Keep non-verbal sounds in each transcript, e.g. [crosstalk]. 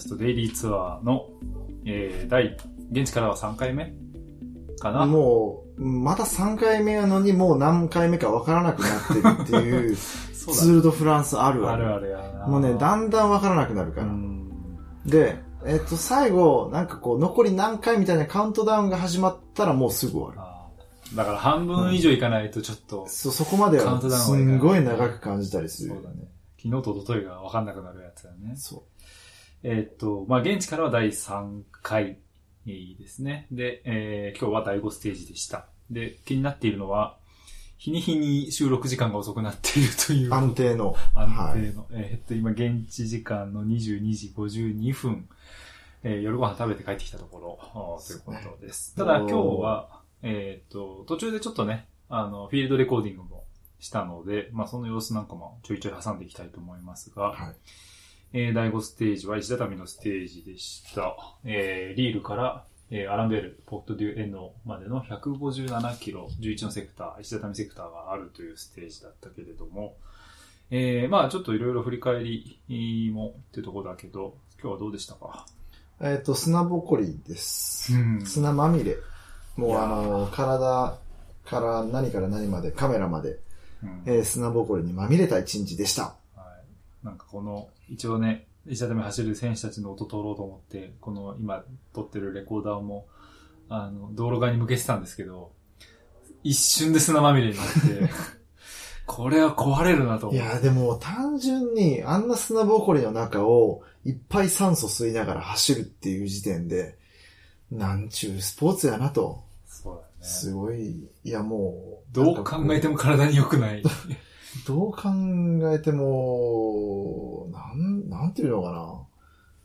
アランベールポッドキャストデイリーツアーの、えー、第、現地からは3回目かな？もう、まだ3回目やのにもう何回目かわからなくなってるっていう、[laughs] ツール・ド・フランスあるだ。ある。あるあるやな。もうね、だんだんわからなくなるから。うん。で、えっと、最後、なんかこう、残り何回みたいなカウントダウンが始まったらもうすぐ終わる。だから半分以上いかないとちょっと、そ、そこまではすんごい長く感じたりするよそうだね。昨日と一昨日が分かんなくなるやつだね。そえーっと、まあ、現地からは第3回ですね。で、えー今日は第5ステージでした。で、気になっているのは、日に日に収録時間が遅くなっているという。う。安定の。安定の。えーっと、今、現地時間の22時52分、えー夜ご飯食べて帰ってきたところ、ということです。ただ、今日は、えーっと、途中でちょっとね、あの、フィールドレコーディングもしたので、まあ、その様子なんかもちょいちょい挟んでいきたいと思いますが、はい。えー第5ステージは石畳のステージでした。えーリールから、えーアランベール、ポットデュエノまでの157キロ、11のセクター、石畳セクターがあるというステージだったけれども、えーまあちょっといろいろ振り返りもっていうところだけど、今日はどうでしたか？えっと、砂ぼこりです。うん砂まみれ。もいうあの、体から何から何まで、カメラまで、うんえー砂ぼこりにまみれた一日でした。はい。なんかこの、一応ね、石畳走る選手たちの音取ろうと思って、この今撮ってるレコーダーも、あの、道路側に向けてたんですけど、一瞬で砂まみれになって、[laughs] これは壊れるなと。いや、でも単純にあんな砂ぼこりの中をいっぱい酸素吸いながら走るっていう時点で、なんちゅうスポーツやなと。そうだすね。ごい、いやもう。どう考えても体に良くない。[laughs] どう考えても、なん、ていうのかな。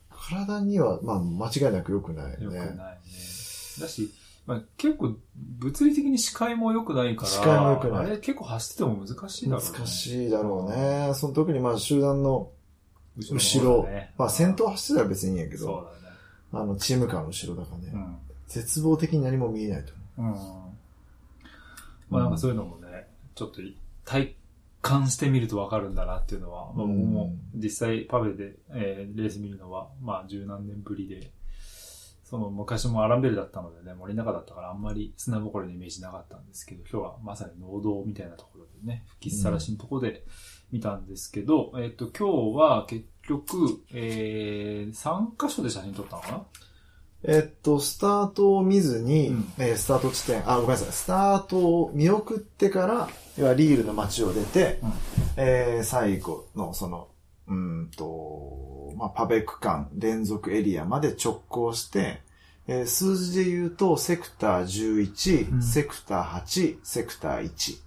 体には、まあ、間違いなく良くないよね。良くないね。だし、まあ、結構物理的に視界も良くないから、視界も良くないあれ結構走ってても難しいだろうね。難しいだろうね。その特にまあ集団の後後ろ、ねまあ先頭走ってたら別にいいんやけど、だね。あのチーム間の後ろだからね、うん。絶望的に何も見えないと思うん。まあなんかそういうのもね、ちょっと体感してみるとわかるんだなっていうのは、まあ僕も実際パフェで、えーレース見るのは、まあ十何年ぶりで、その昔もアランベルだったのでね、森の中だったからあんまり砂ぼこりのイメージなかったんですけど、今日はまさに農道みたいなところでね、吹きさらしのところで見たんですけど、えっ、と今日は結局、えー、3箇所で写真撮ったのかな？う。えっと、スタートを見ずに、うん。えースタート地点、あ、ごめんなさい、スタートを見送ってから、要はリールの街を出て、うんえー最後のその、うーんと、まあ、パベ区間連続エリアまで直行して、えー数字で言うと、セクター11、うんセクター8、セクター1。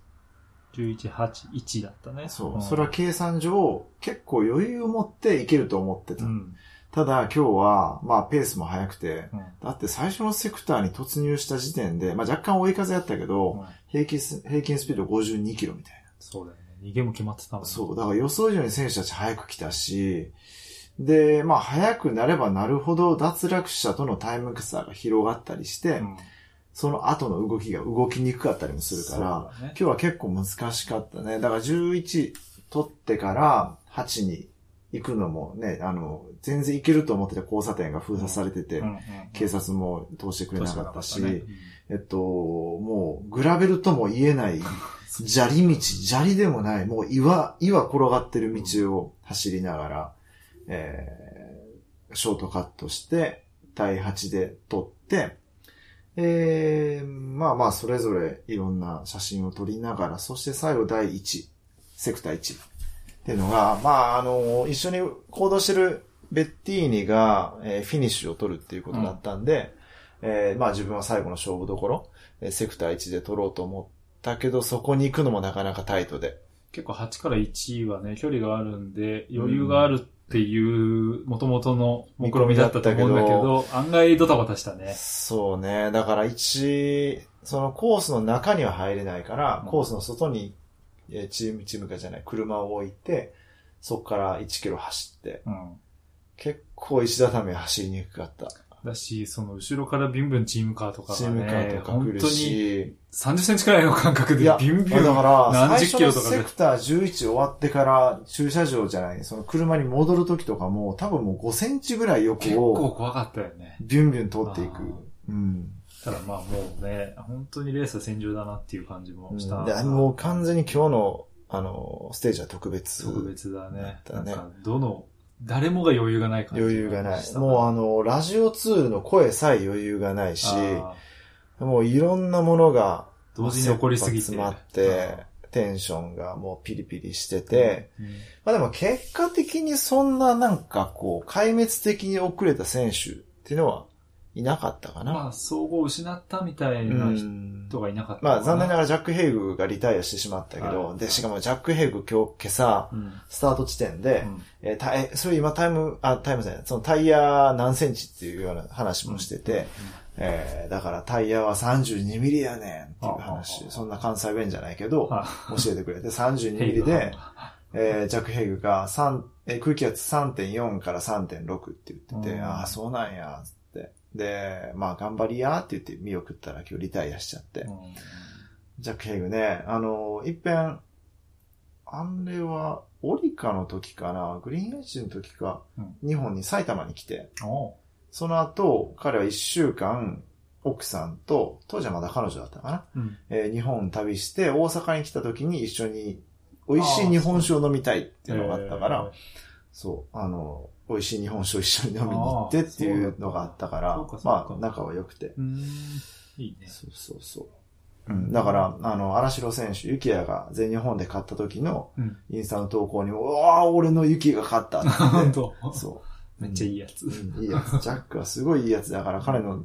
11、8、1だったね。そう。んそれは計算上、結構余裕を持っていけると思ってた。うん。ただ今日は、まあペースも速くて、うんだって最初のセクターに突入した時点で、まあ若干追い風やったけど、うん平均ス、平均スピード52キロみたいそうだよね。逃げも決まってたもんな。ね。そう。だから予想以上に選手たち速く来たし、で、まあ速くなればなるほど脱落者とのタイム差が広がったりして、うん。その後の動きが動きにくかったりもするから、ね今日は結構難しかったね。だから11取ってから8に行くのもね、あの、全然行けると思ってた交差点が封鎖されてて、うんうん警察も通してくれなかったし、どうしようかえっと、もう、グラベルとも言えない、[laughs] 砂利道、砂利でもない、もう岩、岩転がってる道を走りながら、えー、ショートカットして、第8で撮って、えー、まあまあ、それぞれいろんな写真を撮りながら、そして最後第1、セクター1。っていうのが、まあ、あの、一緒に行動してるベッティーニが、えーフィニッシュを取るっていうことだったんで、えーまあ自分は最後の勝負どころ、えーセクター1で取ろうと思ったけど、そこに行くのもなかなかタイトで。結構8から1はね、距離があるんで、余裕があるっていう、元々の目論見だったと思うんだけど、案外ドタバタしたね。そうね。だから1、そのコースの中には入れないから、うんコースの外に、えーチーム、チームかじゃない、車を置いて、そこから1キロ走って、うん。結構石畳走りにくかった。だだし、その後ろからビュンビュンチームカーとかチームカーとか来る本当にし、30センチくらいの間隔でビュンビュン。だから、何十キロとかでセクター11終わってから駐車場じゃない、その車に戻る時とかも、多分もう5センチぐらい結横を構怖かったよね。ビュンビュン通っていく。うん。ただまあもうね、本当にレースは戦場だなっていう感じもした。でもう完全に今日の、あの、ステージは特別。特別だね。だねなんか、どの、誰もが余裕がない感じ余裕がない。もうあの、ラジオツールの声さえ余裕がないし、あもういろんなものが、ー同時に起こりすぎて。詰まって、テンションがもうピリピリしてて、うん、まあでも結果的にそんななんかこう、壊滅的に遅れた選手っていうのはいなかったかな。まあ、総合失ったみたいうなん。人がいなかったまあ残念なががらジャック・ヘイグがリタイアしてしまったけど、はい。で、しかもジャック・ヘイグ今日、今朝、うん。スタート地点で、うん。えーたえそれ今タイム、あ、タイムじゃない、そのタイヤ何センチっていうような話もしてて、えーだからタイヤは32ミリやねんっていう話、あそんな関西弁じゃないけど、あ教えてくれて、[laughs] 32ミリで、えージャック・ヘイグが3、えー空気圧3.4から3.6って言ってて、うん。ああ、そうなんや。で、まあ頑張りやって言って見送ったら今日リタイアしちゃって。うん。ジャック・ヘイグね、あの、一遍、あれは、オリカの時かな、グリーンエッジの時か、うん。日本に埼玉に来て、その後、彼は一週間、奥さんと、当時はまだ彼女だったかな、うん。えー日本旅して、大阪に来た時に一緒に、美味しい日本酒を飲みたいっていうのがあったから、そう、あの、美味しい日本酒を一緒に飲みに行ってっていうのがあったからそうか、まあ、仲は良くて。いいね。そうそうそう。うん、だから、あの、荒城選手、ユキヤが全日本で勝った時のうん。インスタの投稿にも、うわー俺のユキが勝ったって [laughs] 本そめっちゃいいやつ。う。うん、いいやつ。ジャックはすごいいいやつだから、彼の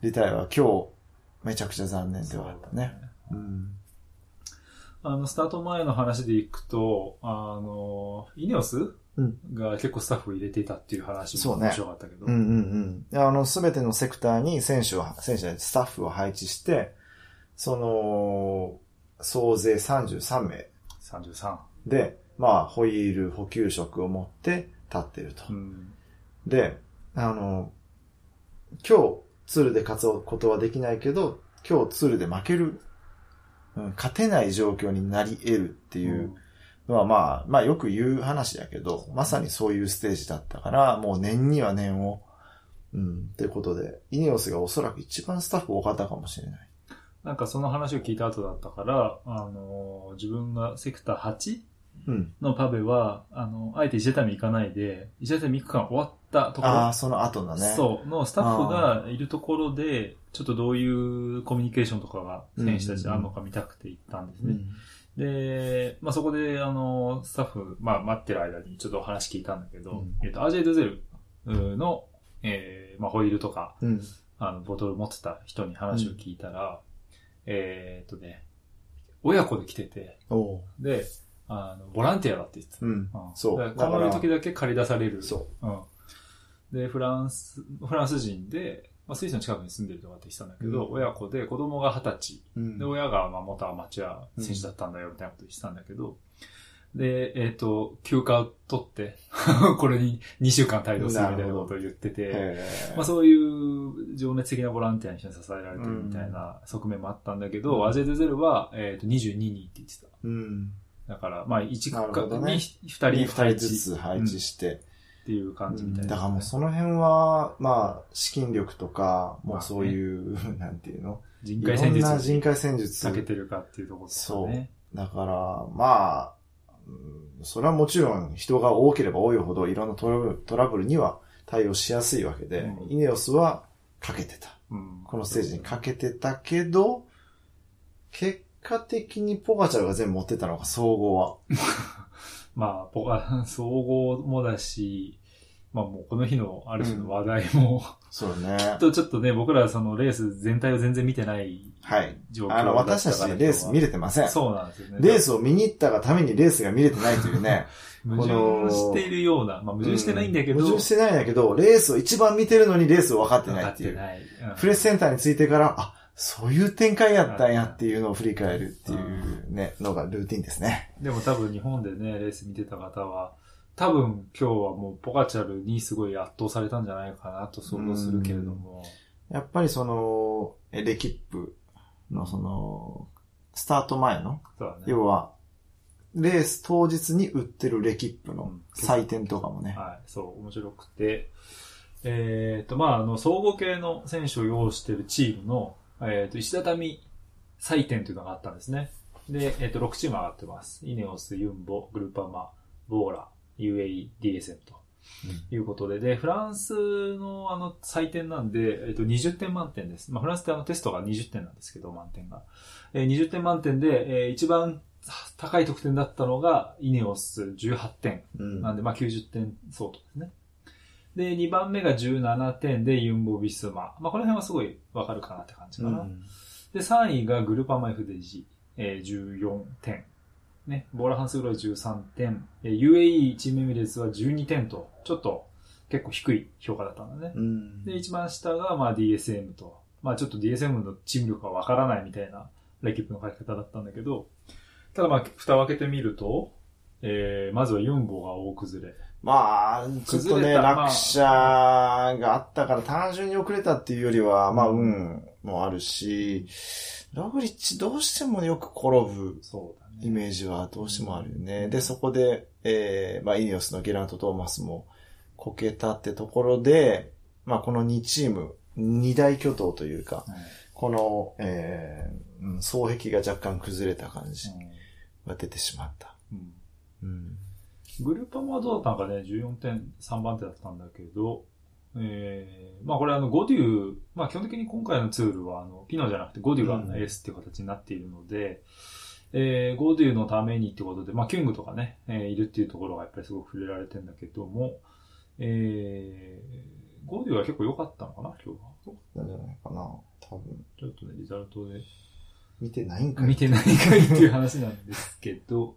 リタイアは今日、めちゃくちゃ残念ではあったね。うん。あの、スタート前の話でいくと、あの、イネオスうんが結構スタッフを入れていたっていう話そうねも面白かったけど。うんうんうん。あの、すべてのセクターに選手を、選手じゃないスタッフを配置して、その、総勢33名33。で、まあ、ホイール補給色を持って立ってると。うん。で、あの、今日ツールで勝つことはできないけど、今日ツールで負ける、うん、勝てない状況になり得るっていうのはまあ、まあよく言う話だけど、まさにそういうステージだったから、もう年には年を、うん、ってことで、イネオスがおそらく一番スタッフ多かったかもしれない。なんかその話を聞いた後だったから、あの、自分がセクター 8? うん。のパベは、あの、あえて石畳行かないで、石畳区間終わったところ、ああ、その後だね。そう、のスタッフがいるところで、ちょっとどういうコミュニケーションとかが選手たちであるのか見たくて行ったんですね。うん。で、まあ、そこで、あの、スタッフ、まあ、待ってる間にちょっとお話聞いたんだけど、うんえっと、アージェイドゼルの、えー、まあ、ホイールとか、うん。あの、ボトル持ってた人に話を聞いたら、えーっとね、親子で来てて、で、あの、ボランティアだって言ってた。うん。うんそうだからこの時だけ借り出される。。そううん。で、フランス、フランス人で、まあ、スイスの近くに住んでるとかって言ってたんだけど、うん。親子で子供が二十歳。うん。で、親が、まあ、元アマチュア選手だったんだよ、みたいなこと言ってたんだけど、で、えっ、と、休暇を取って、[laughs] これに2週間帯同するみたいなことを言ってて、まあそういう情熱的なボランティアに人に支えられてるみたいな側面もあったんだけど、うん。アジェデゼルは、えっ、と、22人って言ってた。うん。だから、まあ1なる区ほどね。画に2人二配置人ずつ配置して、っていう感じみたいな、だからもうその辺は、まあ、資金力とか、もうそういう、[laughs] なんていうの？人いろん海戦術な人に海戦術避けてるかっていうところとかね。だから、まあ、うんそれはもちろん人が多ければ多いほどいろんなトラブルトラブルには対応しやすいわけで、うん。イネオスはかけてた。うん。このステージにかけてたけど、結果的にポガチャルが全部持ってたのか、総合は。[laughs] まあ、ポカ、[laughs] 総合もだし、まあもうこの日のある種の話題も、そうね。[laughs] とちょっとね、僕らそのレース全体を全然見てないはい。状況あの、だったから私たちレース見れてません。そうなんですよね。レースを見に行ったがためにレースが見れてないというね。[laughs] 矛盾しているような、まあ矛盾してないんだけど、う矛盾してないんだけど、レースを一番見てるのにレースを分かって分かないっいう。っててない。うんプレスセンターについてから、あ、そういう展開やったんやっていうのを振り返るっていうね、のがルーティンですね。でも多分日本でね、レース見てた方は、多分今日はもうポカチャルにすごい圧倒されたんじゃないかなと想像するけれども。やっぱりその、えレキップのその、スタート前の、ね。要は、レース当日に売ってるレキップのうん採点とかもね。はい、そう、面白くて。えっ、と、まあ、あの、総合系の選手を擁しているチームの、えっ、と、石畳採点というのがあったんですね。で、えっ、と、6チーム上がってます。イネオス、ユンボ、グルパマ、ボーラ、UAE、DSM と。いうことで、で、フランスのあの採点なんで、えっと、20点満点です。まあ、フランスってあのテストが20点なんですけど、満点が。えー20点満点で、えー一番高い得点だったのが、イネオス18点。うん。なんで、まあ、90点相当ですね。で、2番目が17点でユンボビスマ。まあ、この辺はすごいわかるかなって感じかな。うんで、3位がグルパマ FDG、えー、14点。ね、ボーラハンスグロー13点。えー UAE チームエミレーツは12点と、ちょっと結構低い評価だったんだね。うん。で、一番下がまあ DSM と、まあちょっと DSM のチーム力がわからないみたいなレキップの書き方だったんだけど、ただまあ蓋を開けてみると、えー、まずはユンボが大崩れ。まあ、ちょっとね、落車があったから単純に遅れたっていうよりは、まあ、運もあるし、ロブリッチどうしてもよく転ぶ。イメージはどうしてもあるよね。で、そこで、えー、まあ、イニオスのゲラント・トーマスもこけたってところで、まあ、この2チーム、二大巨頭というか、この、えーうん、双璧が若干崩れた感じが出てしまった。うんうん。グルーパもはどうだったのかね、14点3番手だったんだけど、えー、まあこれあの、ゴデュー、まあ基本的に今回のツールはあの、ピノじゃなくてゴデュがうんエースっていう形になっているので、えー、ゴデュのためにってことで、まあキュングとかね、えーいるっていうところがやっぱりすごく触れられてるんだけども、えー、ゴデュは結構良かったのかな、今日は？なんじゃないかな。多分。ちょっとね、リザルトで見てないんかい見てないかいっていう話なんですけど、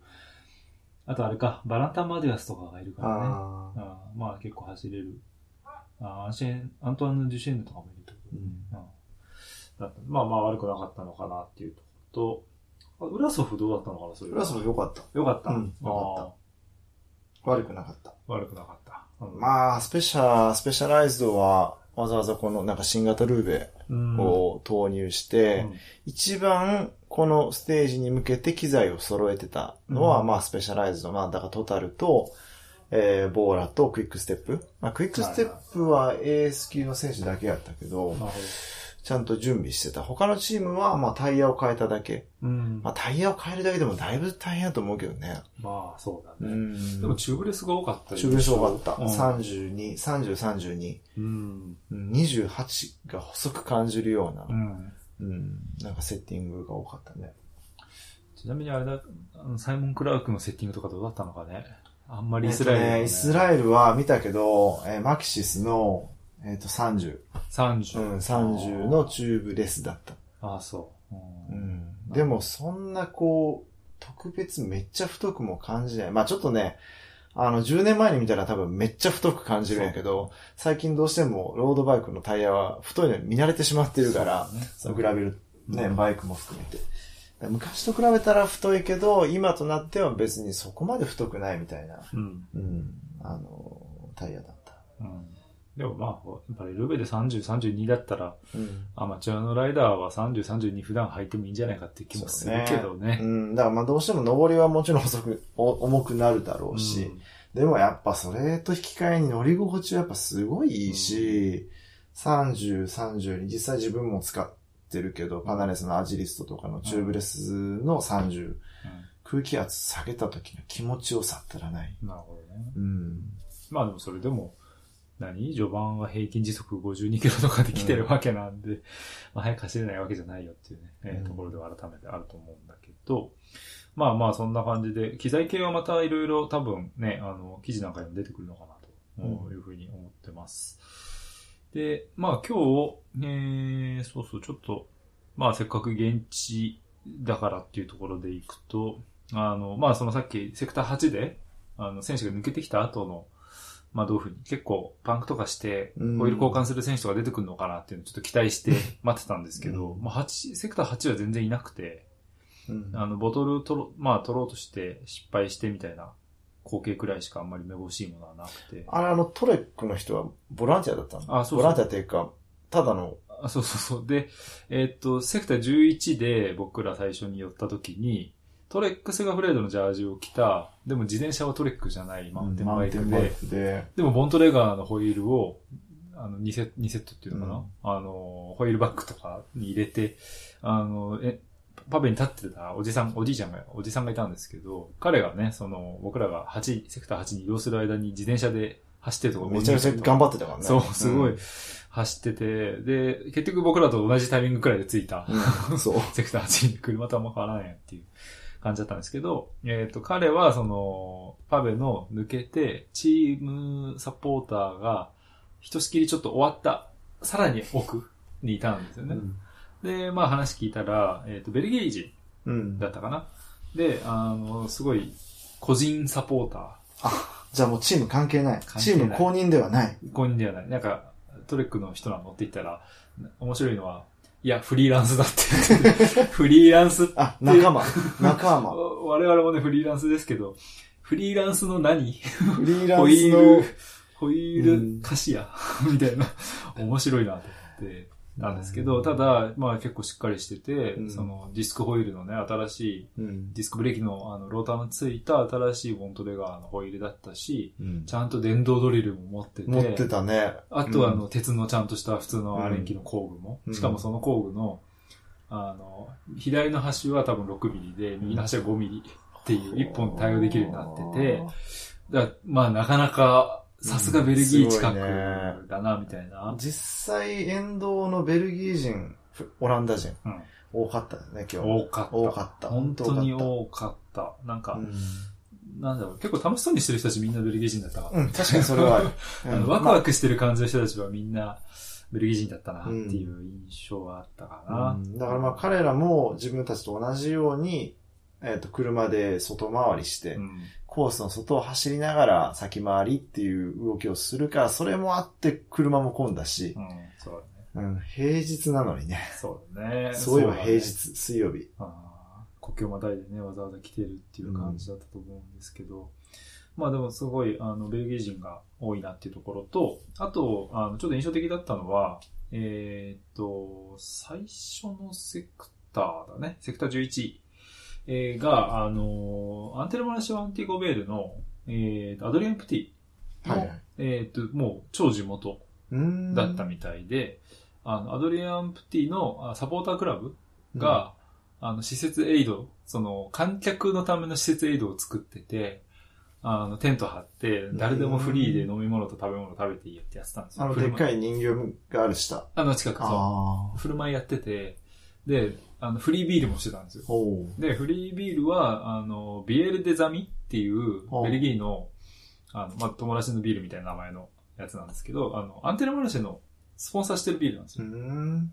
あとあれか、バランタン・マディアスとかがいるからね。ああ。まあ結構走れる。あーアンシェン、アントワンヌ・デュシェンヌとかもいるってことで、うん。うんだったまあまあ悪くなかったのかなっていうとと、あウラソフどうだったのかな、それプラスも良かった。よかった。うんよ悪くなかった。悪くなかった。うんまあ、スペシャ、スペシャライズドは、わざわざこのなんか新型ルーベうんを投入して、うん一番このステージに向けて機材を揃えてたのは、うんまあスペシャライズド、まあだからトタルと、えー、ボーラとクイックステップ。まあクイックステップはエース級の選手だけやったけど、なるほちゃんと準備してた。他のチームはまあタイヤを変えただけ。ど。うん。まあタイヤを変えるだけでもだいぶ大変だと思うけどね。まあ、そうだうね。ん。でも、チューブレスが多かったよチューブレス多かった。うん32、30、32。うん。うん28が細く感じるようなう、ん。うん、なんかセッティングが多かったね。ちなみにあれだ、あのサイモン・クラークのセッティングとかどうだったのかね。あんまりイイスラエル、スラエル、ね、イスラエルは見たけど、えーマキシスの、えっ、と、30。30。うん、30のチューブレスだった。ああ、そう。ううんん。でも、そんなこう、特別めっちゃ太くも感じない。まあちょっとね、あの、10年前に見たら多分めっちゃ太く感じるんやけど、最近どうしてもロードバイクのタイヤは太いのに見慣れてしまってるから、そねそのグラベルね、うんバイクも含めて。昔と比べたら太いけど、今となっては別にそこまで太くないみたいな、うん。うん、あの、タイヤだった。うん。でもまあ、やっぱりルベで30、32だったら、うん。アマチュアのライダーは30、32普段履いてもいいんじゃないかって気もするけどね。うん、だからまあどうしても上りはもちろん遅く、お重くなるだろうし、でもやっぱそれと引き換えに乗り心地はやっぱすごいいいし、30、30に実際自分も使ってるけど、パナレスのアジリストとかのチューブレスの30、空気圧下げた時の気持ちよさったらない。うんなるほどね。うん。まあでもそれでも、何？序盤は平均時速52キロとかで来てるわけなんで、まあ早く走れないわけじゃないよっていうね、えーうん。ところでは改めてあると思うんだけど、まあまあそんな感じで、機材系はまたいろいろ多分ね、あの、記事なんかにも出てくるのかなというふうに思ってます。で、まあ今日、えー、そうそう、ちょっと、まあせっかく現地だからっていうところでいくと、あの、まあそのさっきセクター8で、あの、選手が抜けてきた後の、まあどういうふうに結構パンクとかして、うん。オイル交換する選手とか出てくるのかなっていうのをちょっと期待して [laughs] 待ってたんですけど、うん。まあ8、セクター8は全然いなくて、うん。あの、ボトル取ろ、まあ取ろうとして失敗してみたいな光景くらいしかあんまりめぼしいものはなくて。あれ、あの、トレックの人はボランティアだったの？あそうそう。ボランティアっていうか、ただの、あそうそうそう。で、えーっと、セクター11で僕ら最初に寄った時に、トレックセガフレードのジャージを着た、でも自転車はトレックじゃないマウンテンバイクで、クで、でもボントレガーのホイールを、あの、2セット、2セットっていうのかな、うん。あの、ホイールバッグとかに入れて、あの、え、パベに立ってたおじさん、おじいちゃんが、おじさんがいたんですけど、彼がね、その、僕らが8、セクター8に移動する間に自転車で走ってるところめちゃめちゃ頑張ってたからね。そう、すごいうん。走ってて、で、結局僕らと同じタイミングくらいで着いた、うん。そう。[laughs] セクター8に車とあんま変わらないやっていう感じだったんですけど、えっ、と、彼はその、パベの抜けて、チームサポーターが、ひとしきりちょっと終わった、さらに奥にいたんですよね。で、まあ話聞いたら、えっ、と、ベルギー人うん。だったかな。で、あの、すごい、個人サポータじゃあもうチーム関係ない。ないチーム公認ではない。ー、公認ではない。なんか、トレックの人なのって言ったら、面白いのは、いや、フリーランスだって。フリーランスあ、仲間。仲間。[laughs] 我々もね、フリーランスですけど、フリーランスの何？フリーラホインスのール、ホイーうん。ル貸しや、[laughs] みたいな、面白いなと思って、なんですけど、ただ、まあ結構しっかりしてて、うん。そのディスクホイールのね、新しい、うん。ディスクブレーキのあのローターのついた新しいボントレガーのホイールだったし、うん。ちゃんと電動ドリルも持ってて、持ってたね。あとはあの、うん鉄のちゃんとした普通のアレンキの工具も、うん。しかもその工具の、あの、左の端は多分6ミリで、右の端は5ミリっていう一本対応できるようになってて、だからまあなかなか、さすがベルギー近くだな、みたいな。実際、沿道のベルギー人、ふオランダ人、うん多かったよね、今日。多かった。多かった本当に本多かった。なんか、うんなんだろう、結構楽しそうにしてる人たちみんなベルギー人だったから。うん、確かにそれはある。[laughs] ワクワクしてる感じの人たちはみんなベルギー人だったなっていう印象はあったかな。うんだからまあ彼らも自分たちと同じように、えっ、と、車で外回りして、うんコースの外を走りながら先回りっていう動きをするから、それもあって車も混んだしう、ん、そうだね。うん、平日なのにね。そうだね。そういえば平日、水曜日。あー国境またいでね、わざわざ来てるっていう感じだったと思うんですけど、まあでもすごい、あの、ベルギー人が多いなっていうところと、あと、あの、ちょっと印象的だったのは、えーっと、最初のセクターだね、セクター11、えーが、あの、アンテルマラシオ・アンティゴベールの、えーと、アドリアン・プティの、はいはい。えーっと、もう超地元うーんだったみたいで、あの、アドリアン・プティのあサポータークラブが、あの、施設エイド、その、観客のための施設エイドを作ってて、あの、テント張って、誰でもフリーで飲み物と食べ物食べていいよってやってたんですよ。あの、でっかい人形がある下。あの近く、そあう。振る舞いやってて、で、あの、フリービールもしてたんですよ。で、フリービールは、あの、ビエル・デ・ザミっていうベルギーの、あの、まあ、友達のビールみたいな名前のやつなんですけど、あの、アンテナマルシェのスポンサーしてるビールなんですよ。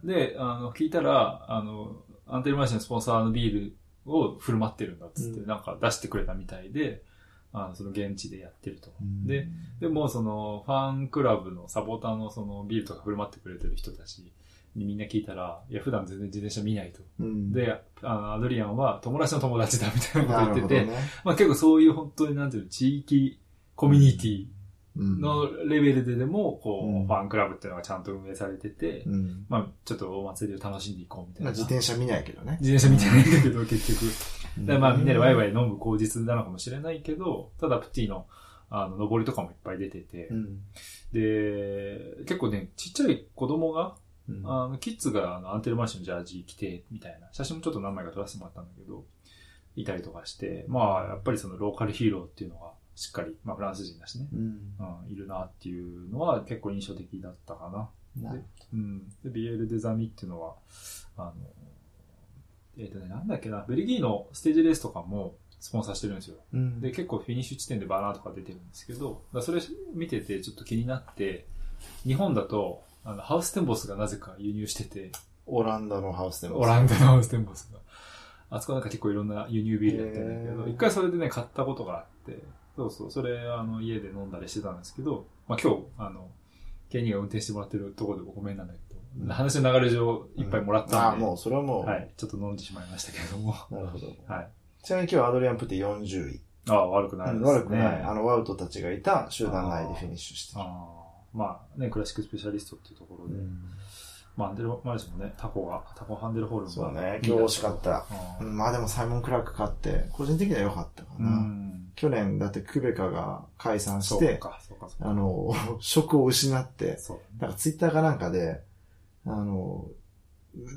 で、あの、聞いたら、あの、アンテルマルシェのスポンサーのビールを振る舞ってるんだっつって、うん。なんか出してくれたみたいで、あの、その現地でやってると。で、でもその、ファンクラブのサポーターのそのビールとか振る舞ってくれてる人たちにみんな聞いたら、いや、普段全然自転車見ないと。うん、で、あの、アドリアンは友達の友達だみたいなこと言ってて、ね。まあ結構そういう本当になんていうの、地域コミュニティうんのレベルででも、こう、うんファンクラブっていうのがちゃんと運営されてて、うん。まあちょっとお祭りを楽しんでいこうみたいな。まあ自転車見ないけどね。自転車見てないんだけど、結局。うんだからまあみんなでワイワイ飲む口実なのかもしれないけど、ただプティの、あの、登りとかもいっぱい出てて、うん。で、結構ね、ちっちゃい子供が、うんあの、キッズがあのアンテルマンションのジャージ着て、みたいな、写真もちょっと何枚か撮らせてもらったんだけど、いたりとかして、まあ、やっぱりそのローカルヒーローっていうのが、しっかり、まあフランス人だしね、うん。うん、いるなっていうのは結構印象的だったかな。なでうん。で、ビエル・デザミっていうのは、あの、えっ、とね、なんだっけな、ベルギーのステージレースとかもスポンサーしてるんですよ。うんで、結構フィニッシュ地点でバナーとか出てるんですけど、それ見ててちょっと気になって、日本だと、あの、ハウステンボスがなぜか輸入してて、オランダのハウスでも。オランダのハウステンボスが。あそこなんか結構いろんな輸入ビールやってるんだけど、一回それでね、買ったことがあって、そうそう、それ、あの、家で飲んだりしてたんですけど、まあ今日、あの、ケニーが運転してもらってるところでごめんなんだけど、うん話の流れ上、いっぱいもらったああ、んで、もう、それはもう。はい、ちょっと飲んでしまいましたけれども、なるほど。はい。ちなみに今日アドリアンプティ40位。ああ、悪くないですね。悪くない。あの、ワウトたちがいた集団内でフィニッシュしてる。ああまあね、クラシックスペシャリストっていうところで。うんまあ、ハンデル、マレーシもね、タコが、タコハンデルホールも。そうね今日惜しかったううんまあでもサイモン・クラーク勝って、個人的には良かったかな。ん。去年だってクベカが解散して。あの、[laughs] 職を失って。なんかツイッターかなんかで、あの、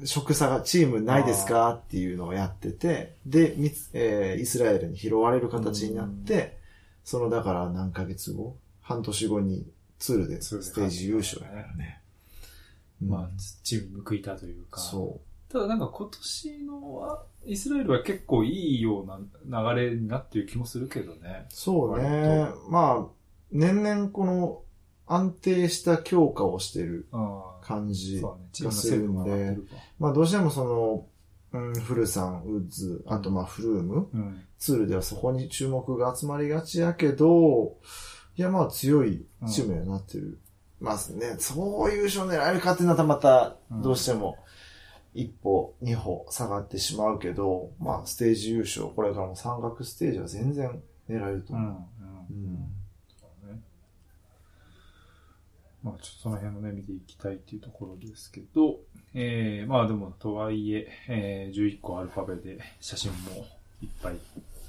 職差がチームないですかっていうのをやってて、で、みつえーイスラエルに拾われる形になって、そのだから何ヶ月後、半年後にツールでステージ優勝やからね。まあうん、チーム報いたというか。そただなんか今年のは、イスラエルは結構いいような流れになってる気もするけどねう。。そうね割。まあ、年々この安定した強化をしてるうん。感じが上がってるか。まあどうしてもその、うん、フルさん、ウッズ、あとまあフルーム、うん。ツールではそこに注目が集まりがちやけど、いやまあ強いチームにはなってる。まあね、そういう勝狙えるかっていうのはまたどうしても一歩、二歩下がってしまうけど、まあステージ優勝、これからも三角ステージは全然狙えるとうん。う思う。ん。うんそうね。まあ、ちょっとその辺もね、見ていきたいっていうところですけど、えー、まあでも、とはいえ、えー、11個アルファベで写真もいっぱい、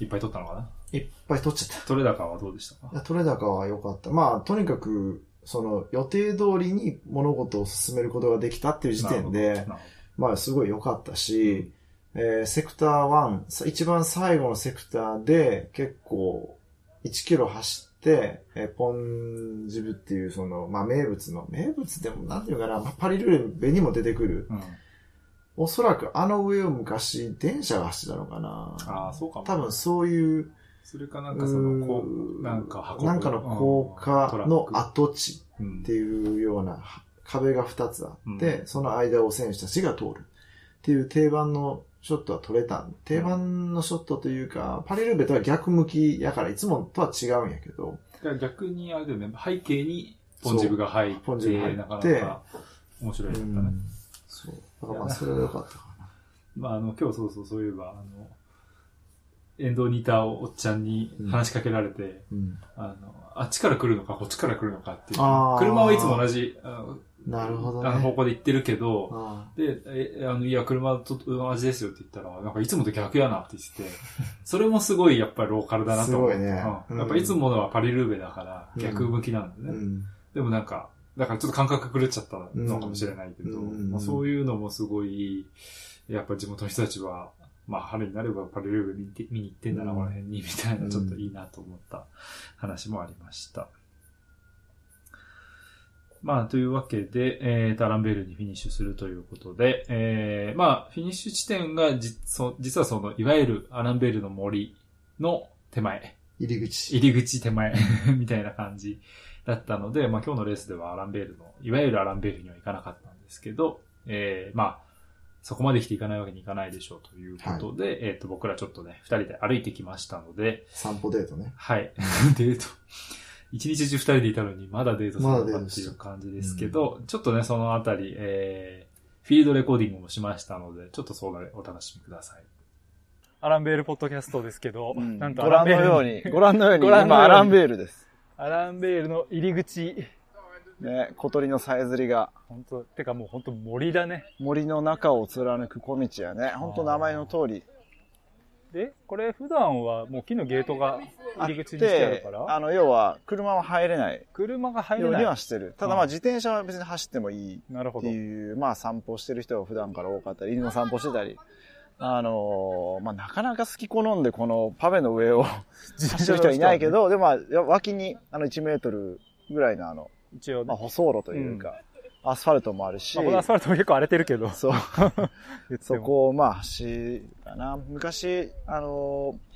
いっぱい撮ったのかな？いっぱい取っちゃった。取れ高はどうでしたか？取れ高は良かった。まあ、とにかく、その予定通りに物事を進めることができたっていう時点でまあ、すごい良かったし、えーセクター1、さ一番最後のセクターで結構1キロ走って、えーポンジブっていうその、まあ名物の、名物でもなんていうかな、まあパリルーベにも出てくる。うん。おそらくあの上を昔電車が走ってたのかな。ああ、そうかも。多分そういう、それかなんかその、こうう、なんか運ぶ。なんかの高架の跡地っていうようなは壁が2つあって、うん。その間を選手たちが通るっていう定番のショットは取れた。定番のショットというか、パリルーベとは逆向きやからいつもとは違うんやけど、だから逆にあれだよね、背景にポンジブが入って、ポンジブ入ってなかなか面白いうんだったね。そう。だからまあそれは良かったかな。まあ、あの、今日そうそう、そういえば、あの、沿道にいたおっちゃんに話しかけられて、うん。あの、あっちから来るのか、こっちから来るのかっていう。車はいつも同じ、なるほどあの方ね。向で行ってるけど、あで、え、あの、いや、車と同じですよって言ったら、なんかいつもと逆やなって言ってて、[laughs] それもすごいやっぱりローカルだなと思って。すごいねうんうんやっぱいつものはパリルーベだからうん逆向きなんでね。うん。でもなんか、だからちょっと感覚狂っちゃったのかもしれないけど、うんまあ、そういうのもすごい、やっぱ地元の人たちは、まあ春になればパリルーベ見て見に行ってんだな、うんこの辺に、みたいな、ちょっといいなと思った話もありました。まあ、というわけで、えーと、アランベールにフィニッシュするということで、えー、まあ、フィニッシュ地点がじ、そ実はその、いわゆるアランベールの森の手前、入り口。入り口手前 [laughs] みたいな感じだったので、まあ今日のレースではアランベールの、いわゆるアランベールには行かなかったんですけど、えー、まあ、そこまで来ていかないわけにいかないでしょうということで、えっ、と、僕らちょっとね、二人で歩いてきましたので、散歩デートね。はい。[laughs] デート。一日中二人でいたのに、まだデートするのかっていう感じですけど、ちょっとね、そのあたり、えー、フィールドレコーディングもしましたので、ちょっとそれお楽しみください。アランベールポッドキャストですけど、なんとご覧のように、ご覧のように、ご覧のように今アランベールです。アランベールの入り口、ね、小鳥のさえずりが本当てかもう本当森だね。森の中を貫く小道やね。本当名前の通り。で、これ普段はもう木のゲートが入り口にしてあるてか、ら、あの、要は、車は入れない車が入れようにない。はしてる。ただまあ自転車は別に走ってもいいってなるほど。いう、まあ散歩してる人が普段から多かったり、犬の散歩してたり、あのーまあなかなか好き好んでこのパベの上を [laughs] 走る人はいないけど、でもまあ脇にあの1メートルぐらいのあの、一応ねまあ、舗装路というか、アスファルトもあるし、まあ、このアスファルトも結構荒れてるけど。そう。そこをまあ走るかな。昔、あのー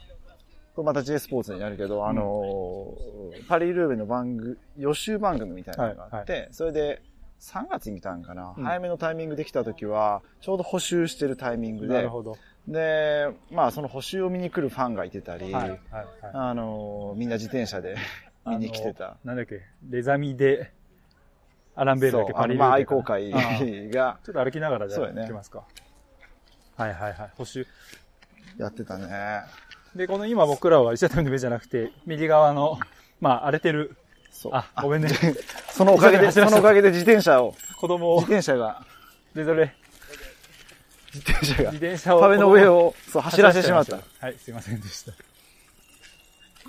これまた J スポーツになるけど、あのーパリルーベの番組、予習番組みたいなのがあって、それで3月に来たんかな、うん早めのタイミングで来た時は、ちょうど補修してるタイミングでなる、ほど。で、まあその補修を見に来るファンがいてたり、はい、はい、はい。あのーみんな自転車で見に来てた。なんだっけ、レザミで、アランベールだそう、けパリまあ愛好会が [laughs] ちょっと歩きながらじゃあね行きますか。はいはいはい。補修。やってたね。で、この今僕らは石畳の上じゃなくて、右側の、まあ荒れてる、そう。あ、ごめんね。そのおかげで、そのおかげで自転車を、子供を自、転車が、で、それ、自転車が自、転車を。壁の上を、そう、走らせてしまった。はい、すいませんでした。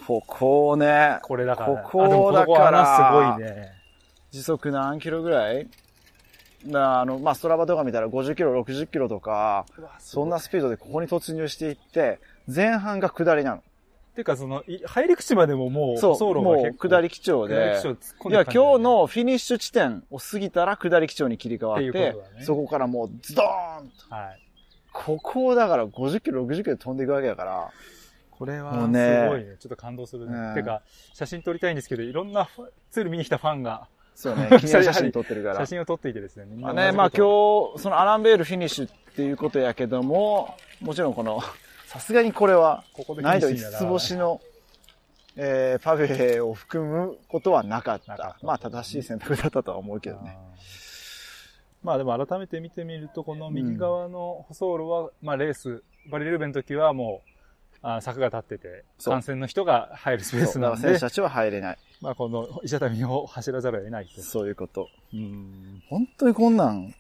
ここをね、これだから。ここだから穴すごいね。時速何キロぐらい？なあの、まあ、ストラバとか見たら50キロ、60キロとか、そんなスピードでここに突入していって、前半が下りなの。てか、その、い入り口までももう、そう、もう下り基調でいや、今日のフィニッシュ地点を過ぎたら下り基調に切り替わっっていてねそこからもうズドーンと。はい。ここをだから50キロ、60キロで飛んでいくわけだから、これは、すねごいね。ちょっと感動するね。うんてか、写真撮りたいんですけど、いろんなツール見に来たファンが、そうね、[laughs] 記念写真撮ってるから写。真を撮っていてですね。みんなまあね、まあ今日、そのアランベールフィニッシュっていうことやけども、もちろんこの、[laughs] さすがにこれは、ここで難易度フィニッシュにな5つ星の、えー、パフェを含むことはなかった。たまあ正しい選択だったとは思うけどね。まあでも改めて見てみると、この右側の舗装路は、まあレース、バリルーベンの時はもう、あー柵が立ってて、そう観戦の人が入るスペースなので選手、たちは入れない。まあこの石畳を走らざるを得ないと。そういうこと。うん。本当にこんなん、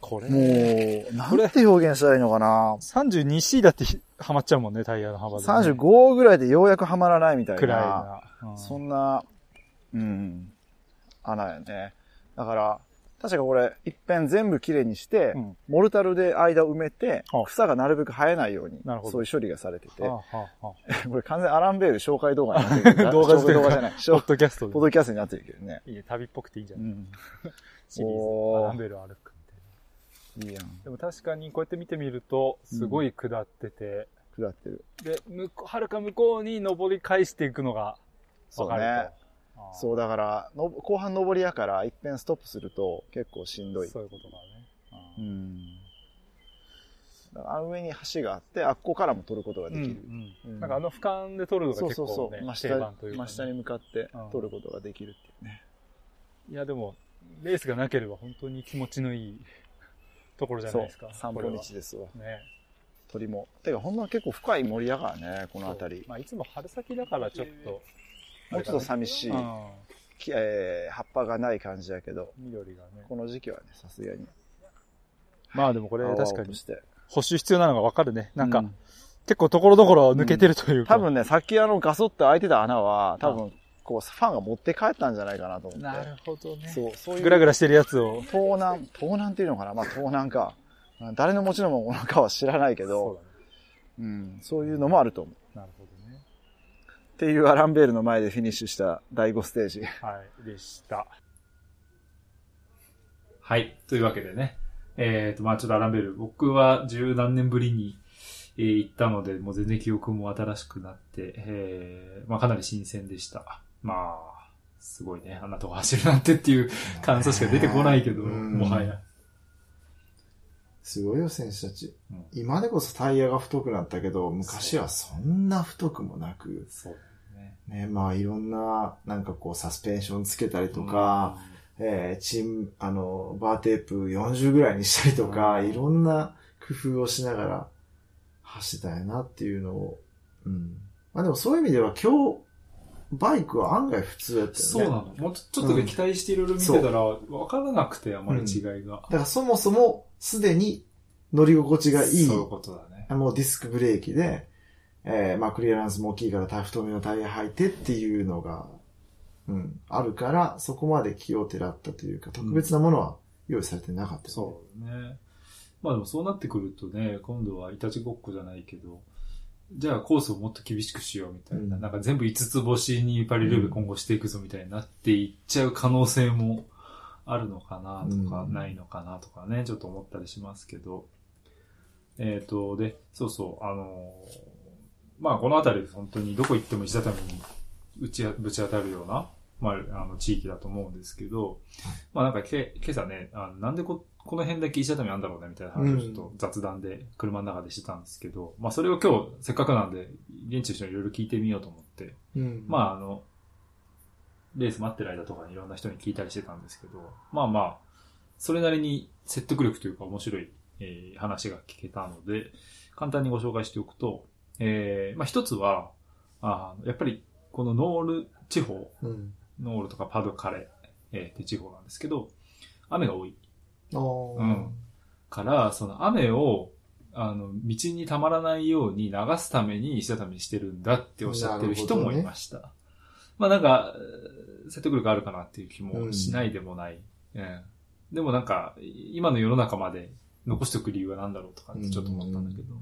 これ、もう、なんて表現したらいいのかな。32C だってひはまっちゃうもんね、タイヤの幅で、ね。35ぐらいでようやくはまらないみたいくらいな。な。うんそんな、うん、穴やね。だから、確かこれ、一遍全部きれいにして、うんモルタルで間を埋めてあ、草がなるべく生えないようにそういう処理がされてて、はあはあはあ [laughs] これ完全アランベール紹介動画になってるけど [laughs] 動画じゃない。ポッドキャストでポッ。ドキャストになってるけどね。いいね、旅っぽくていいんじゃない、うん。シリーズ。アランベル歩くみたいな。いいやん。でも確かにこうやって見てみると、すごい下ってて、下ってる。で、はるか向こうに登り返していくのがわかると。そうねそう、だから、の後半登りやから、一遍ストップすると結構しんどい。そういうことがね。あうーん。あの上に橋があって、あっこからも取ることができる。うんうんなんかあの俯瞰で撮るのがそう結構ね、そうそう。真定下番というか、ね。真下に向かって取ることができるっていうね。いやでも、レースがなければ本当に気持ちのいいところじゃなそいうですか。散歩道ですわ。ね。鳥も。てか、ほんま結構深い森やからね、この辺り。まあいつも春先だからちょっと、もうちょっと寂しい、えー葉っぱがない感じやけど、緑がね。この時期はね、さすがに。まあでもこれ確かにとして。補修必要なのがわかるね。なんか、う結構ところどころ抜けてるというか。多分ね、さっきあのガソって開いてた穴は、多分、こう、ファンが持って帰ったんじゃないかなと思って。なるほどね。そう、そういう。グラグラしてるやつを。盗難、盗難っていうのかな？まあ盗難か。誰の持ちのものかは知らないけそど、うだね。うん、そういうのもあると思う。なるほどね。っていうアランベールの前でフィニッシュした第5ステージ。はい、でした。はい。というわけでね。えっ、と、まあちょっとアランベル、僕は十何年ぶりに、えー行ったので、もう全然記憶も新しくなって、えーまあかなり新鮮でした。まあ、すごいね。あんなとこ走るなんてっていう感想しか出てこないけど、うんもはや。すごいよ、選手たち。うん今でこそタイヤが太くなったけど、昔はそんな太くもなく、そうね。ね、まあいろんな、なんかこうサスペンションつけたりとか、えーチーム、あの、バーテープ40ぐらいにしたりとか、うんいろんな工夫をしながら走ってたんやなっていうのを、うん。まあでもそういう意味では今日、バイクは案外普通やったよね。そうなの。もうちょっとね期待していろいろ見てたら、わからなくて、あまり違いが。だからそもそもすでに乗り心地がいい、そういうことだね。もうディスクブレーキで、えーまあクリアランスも大きいからタ太めのタイヤ履いてっていうのが、うん、あるから、そこまで気をてらったというか、特別なものは用意されてなかったよね、そうね。まあでもそうなってくるとね、今度はいたちごっこじゃないけど、じゃあコースをもっと厳しくしようみたいな、うんなんか全部5つ星にパリルーベ今後していくぞみたいになっていっちゃう可能性もあるのかなとか、うんないのかなとかね、ちょっと思ったりしますけど。えっ、と、で、そうそう、あのーまあこの辺り本当にどこ行っても石畳に打ちぶち当たるような、まあ、あの地域だと思うんですけど、まあなんかけ今朝ね、あなんでここの辺だけ石畳あんだろうねみたいな話をちょっと雑談で車の中でしてたんですけど、まあそれを今日せっかくなんで現地の人にいろいろ聞いてみようと思って、うん。まああの、レース待ってる間とかにいろんな人に聞いたりしてたんですけど、まあまあ、それなりに説得力というか面白い、えー話が聞けたので、簡単にご紹介しておくと、えー、まあ一つは、あやっぱりこのノール地方、うん。ノールとかパドカレ、えー、って地方なんですけど、雨が多いうんから、その雨を、あの、道にたまらないように流すために石畳にしてるんだっておっしゃってる人もいました。まあなんか、えー説得力あるかなっていう気もしないでもない。うんでもなんか、今の世の中まで残しておく理由は何だろうとかってちょっと思ったんだけど。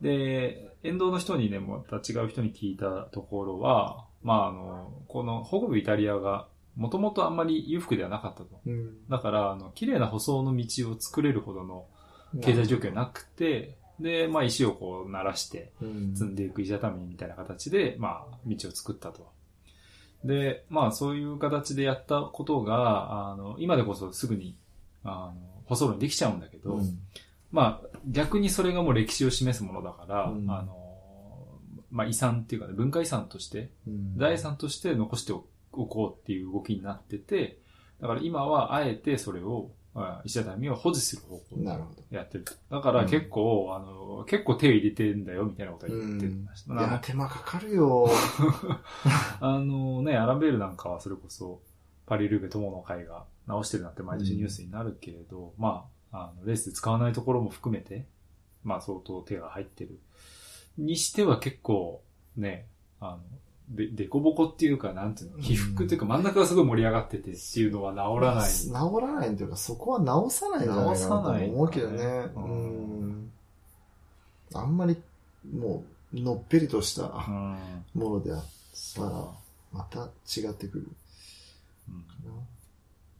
で、沿道の人にね、また違う人に聞いたところは、まああの、この北部イタリアが、もともとあんまり裕福ではなかったと。うん。だから、あの、綺麗な舗装の道を作れるほどの経済状況なくて、で、まあ石をこう鳴らしてうん積んでいく石畳みたいな形で、まあ道を作ったと。で、まあそういう形でやったことが、あの、今でこそすぐに、あの、舗装路にできちゃうんだけど、うん。まあ逆にそれがもう歴史を示すものだから、うん。あの、まあ遺産っていうかね、文化遺産として、うん。財産として残しておこうっていう動きになってて、だから今はあえてそれを、あ石畳を保持する方向。でやってると。だから結構、あの、結構手を入れてんだよみたいなことは言ってました。いあのや、手間かかるよ。[laughs] あのね、アランベールなんかはそれこそ、パリルーベ友の会が直してるなんて毎年ニュースになるけれど、まあ、あの、レースで使わないところも含めて、まあ相当手が入ってる。にしては結構、ね、あの、で、でこぼこっていうか、なんていうの、起伏っていうか真ん中がすごい盛り上がっててっていうのは治らない。治らないっていうか、そこは直さないんじゃないかなと思うけどね。ううんん。あんまり、もう、のっぺりとしたうん。ものであったら、また違ってくるうんか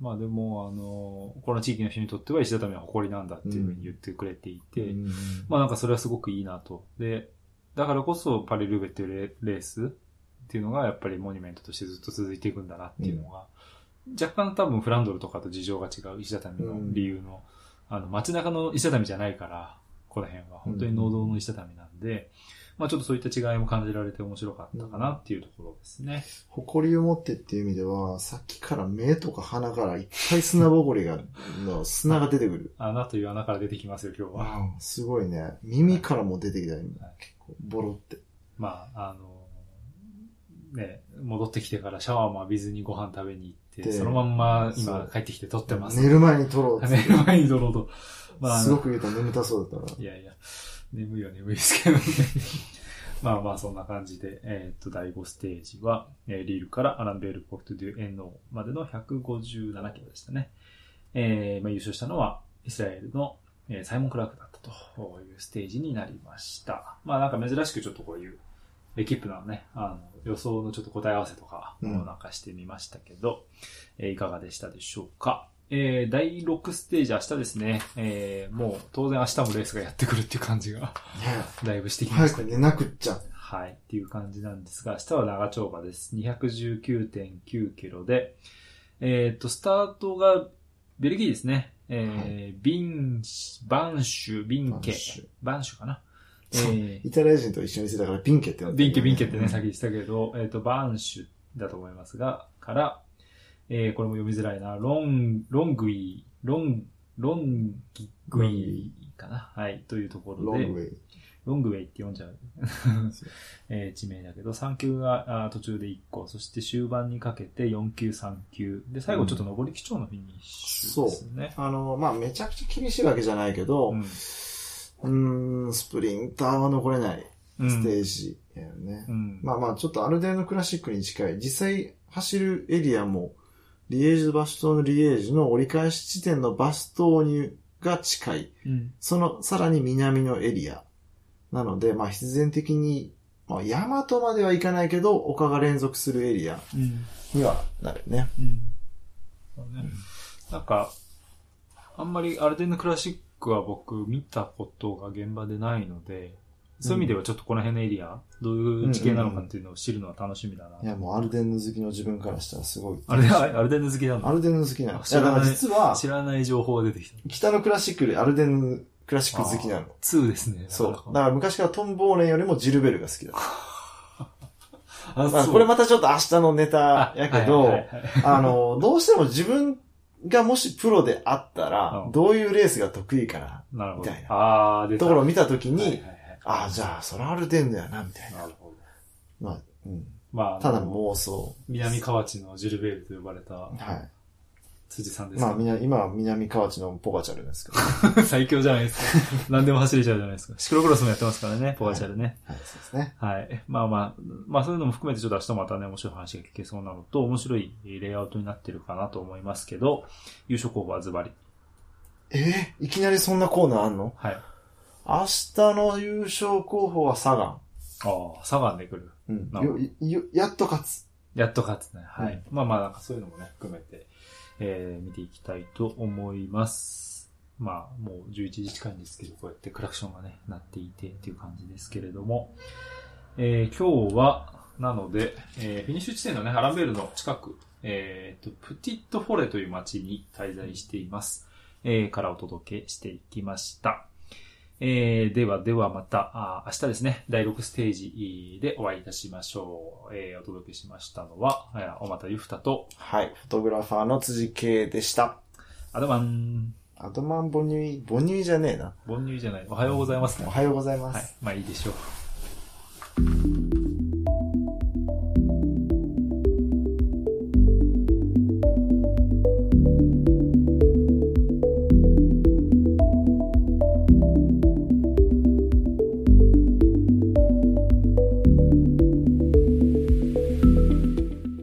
まあでも、あの、この地域の人にとっては石畳は誇りなんだっていうふうに言ってくれていて、な。うんまあなんかそれはすごくいいなと。で、だからこそパリルーベっていうレレースっていうのがやっぱりモニュメントとしてずっと続いていくんだなっていうのが、若干多分フランドルとかと事情が違う石畳の理由の、あの街中の石畳じゃないから、この辺は本当に農道の石畳なんで、まあちょっとそういった違いも感じられて面白かったかなっていうところですね。誇りを持ってっていう意味では、さっきから目とか鼻からいっぱい砂ぼこりが、の砂が出てくる。[laughs] 穴という穴から出てきますよ、今日は。うんすごいね。耳からも出てきたよ、今結構、ボロって。まあ、あの、ね、戻ってきてからシャワーも浴びずにご飯食べに行って、でそのまんま今帰ってきて撮ってます。寝る前に撮ろう寝る前に撮ろうと。まあ、すごく言うと眠たそうだったら。いやいや、眠いは眠いですけどね。[laughs] まあまあそんな感じで、えーっと、第5ステージは、えーリールからアランベールポートデュエンノーまでの157キロでしたね。えーまあ優勝したのは、イスラエルの、えーサイモン・クラークだったというステージになりました。まあなんか珍しくちょっとこういう、エキップのね、あの、予想のちょっと答え合わせとか、うんなんかしてみましたけど、えーいかがでしたでしょうか？えー第6ステージ明日ですね、えーもう当然明日もレースがやってくるっていう感じがね [laughs] だいぶしてきました。早く寝なくっちゃ。はい。っていう感じなんですが、明日は長丁場です。219.9キロで、えっ、と、スタートがベルギーですね。えービンシ、バンシュ、ビンケバンシュかな？えそうーイタリア人と一緒にしてたからビンケって呼んでビンケ、ビンケってね、うん先言ってたけど、えっ、と、バンシュだと思いますが、から、えーこれも読みづらいな、ロン、ロングイ、ロン、ロンギグイかな。はい。というところで、ロングウェイ。ロングウェイって読んじゃう、[laughs] えー地名だけど、3級が途中で1個、そして終盤にかけて4級、3級。で、最後ちょっと上り基調のフィニッシュですね。あの、まあ、めちゃくちゃ厳しいわけじゃないけど、うんうーん、スプリンターは残れないうんステージだよね。うんまあまあ、ちょっとアルデンのクラシックに近い。実際走るエリアも、リエージュ・バストーヌ・リエージュの折り返し地点のバストーニュが近い。うんそのさらに南のエリア。なので、まあ必然的に、まあ、ヤマトまでは行かないけど、丘が連続するエリアうんにはなるね。うんそうねなんか、あんまりアルデンヌクラシックは僕見たことが現場でないので、そういう意味ではちょっとこの辺のエリア、どういう地形なのかっていうのを知るのは楽しみだな。いや、もうアルデンヌ好きの自分からしたらすごい。あれ、あアルデンヌ好きなんだア。ルデンヌ好きなの。だから実は、知らない情報が出てきた。北のクラシックよりアルデンヌクラシック好きなの。2ですね。そう。だから昔からトンボーレンよりもジルベルが好きだ。[laughs] あまあ、これまたちょっと明日のネタやけど、はいはいはいあの、どうしても自分がもしプロであったらう、んどういうレースが得意かな、なるほど。みたいなああ、出た。ところを見たときに、ああ、じゃあ、そらアルデンヌやな、みたいな。なるほど。まあ、うん。まあ、ただう、妄想。南河内のジュルベールと呼ばれたはい。辻さんですまあ、か、みな、今は南河内のポガチャルですけど。[laughs] 最強じゃないですか。[laughs] 何でも走れちゃうじゃないですか。シクロクロスもやってますからね、ポガチャルね。はい、そうですね。はい。まあまあ、まあそういうのも含めてちょっと明日またね、面白い話が聞けそうなのと、面白いレイアウトになってるかなと思いますけど、優勝候補はズバリ。えー？いきなりそんなコーナーあんの？はい。明日の優勝候補はサガン。ああ、サガンで来る。うんよよやっと勝つ。やっと勝つね。はい。うんまあまあ、なんかそういうのもね、含めて、えー、見ていきたいと思います。まあ、もう11時近いんですけど、こうやってクラクションがね、鳴っていてっていう感じですけれども、えー、今日は、なので、えー、フィニッシュ地点のね、アランベールの近く、えー、と、プティットフォレという街に滞在しています。えー、からお届けしていきました。えー、ではではまた、明日ですね、第6ステージでお会いいたしましょう。えー、お届けしましたのは、えー、おまたゆふたと、はい。フォトグラファーの辻圭でした。アドマン、アドマンボニュイ、ボニュイじゃねえな。ボンニューじゃない、おはようございますねお。はようございます。はい。まあいいでしょう。